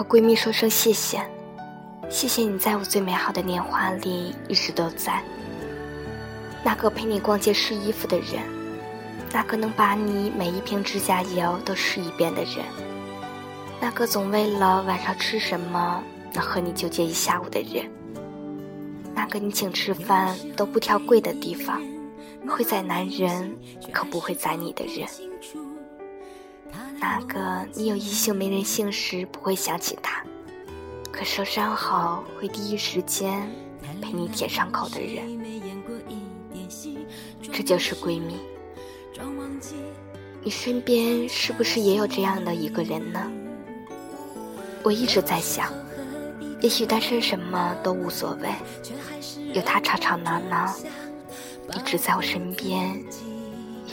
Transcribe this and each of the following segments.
和闺蜜说声谢谢，谢谢你在我最美好的年华里一直都在。那个陪你逛街试衣服的人，那个能把你每一瓶指甲油都试一遍的人，那个总为了晚上吃什么能和你纠结一下午的人，那个你请吃饭都不挑贵的地方，会宰男人可不会宰你的人，那个你有异性没人性时不会想起他，可受伤后会第一时间陪你舔伤口的人。这就是闺蜜。你身边是不是也有这样的一个人呢？我一直在想，也许单身什么都无所谓，有他吵吵闹闹，一直在我身边，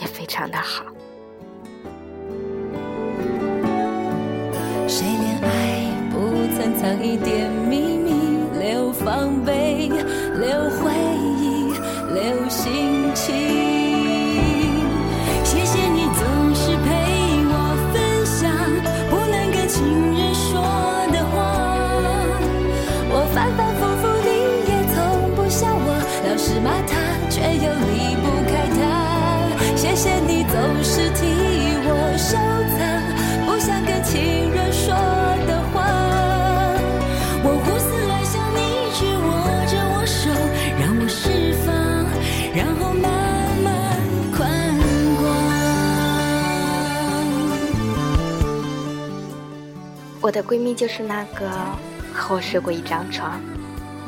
也非常的好。藏一点秘密，留防备，留我的闺蜜就是那个和我睡过一张床，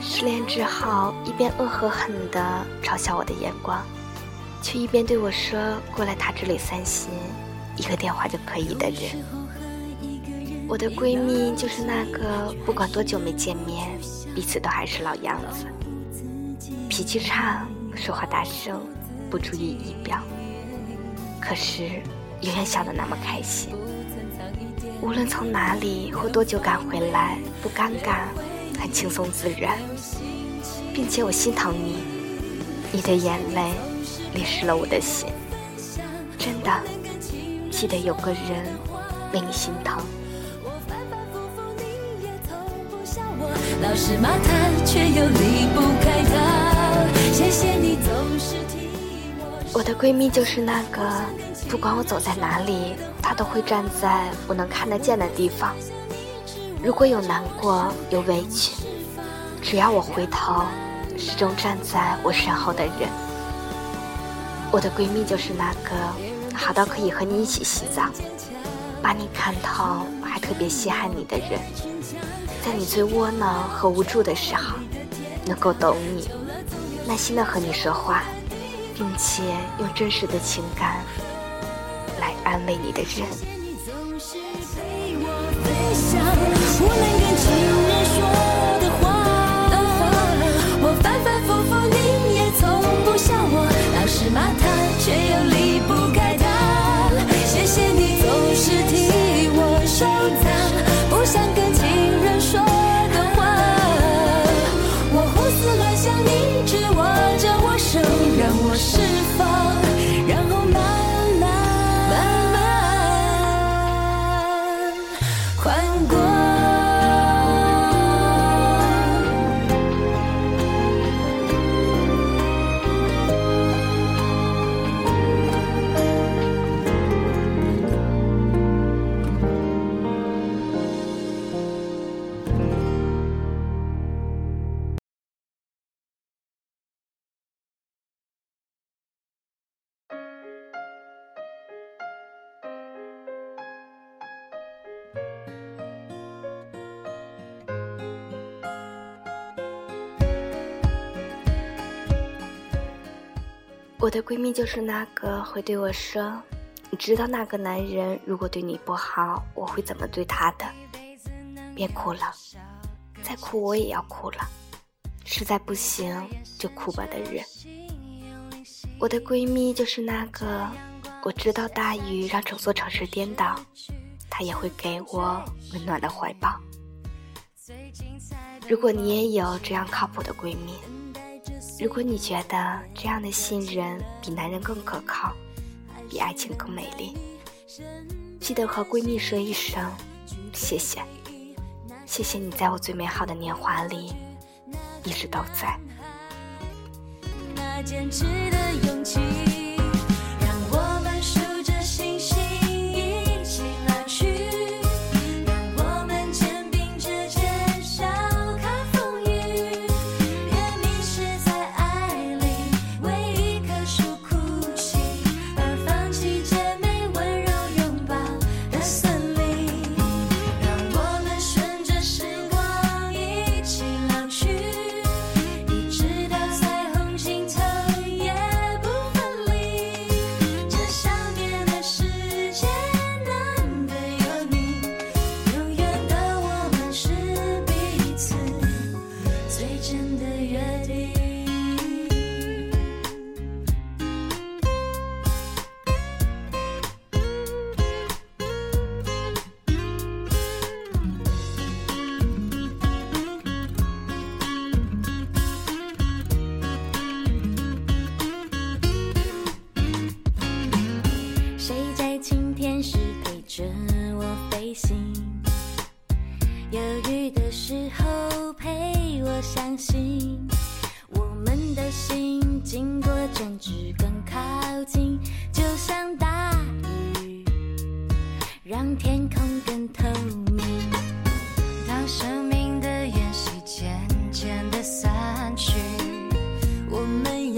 失恋之后一边恶狠狠地嘲笑我的眼光，却一边对我说过来她这里散心，一个电话就可以的人。我的闺蜜就是那个不管多久没见面，彼此都还是老样子，脾气差，说话大声，不注意仪表，可是永远笑得那么开心。无论从哪里或多久赶回来，不尴尬，很轻松自然，并且我心疼你，你的眼泪淋湿了我的心，真的，记得有个人为你心。疼。我的闺蜜就是那个，不管我走在哪里。他都会站在我能看得见的地方。如果有难过有委屈，只要我回头，始终站在我身后的人。我的闺蜜就是那个好到可以和你一起洗澡，把你看透，还特别稀罕你的人。在你最窝囊和无助的时候，能够懂你，耐心的和你说话，并且用真实的情感。安慰你的人。我反反复复，你也从不想我，老是骂他，却又离不开他。谢谢你总是替我收藏，不想跟情人说的话。我胡思乱想，你只握着我手，让我释我的闺蜜就是那个会对我说：“你知道那个男人如果对你不好，我会怎么对他的？别哭了，再哭我也要哭了，实在不行就哭吧的人。”我的闺蜜就是那个我知道大雨让整座城市颠倒，她也会给我温暖的怀抱。如果你也有这样靠谱的闺蜜。如果你觉得这样的信任比男人更可靠比爱情更美丽记得和闺蜜说一声谢谢谢谢你在我最美好的年华里一直都在。那坚持的勇气约定。甚至更靠近就像大雨让天空更透明当生命的延续渐渐的散去我们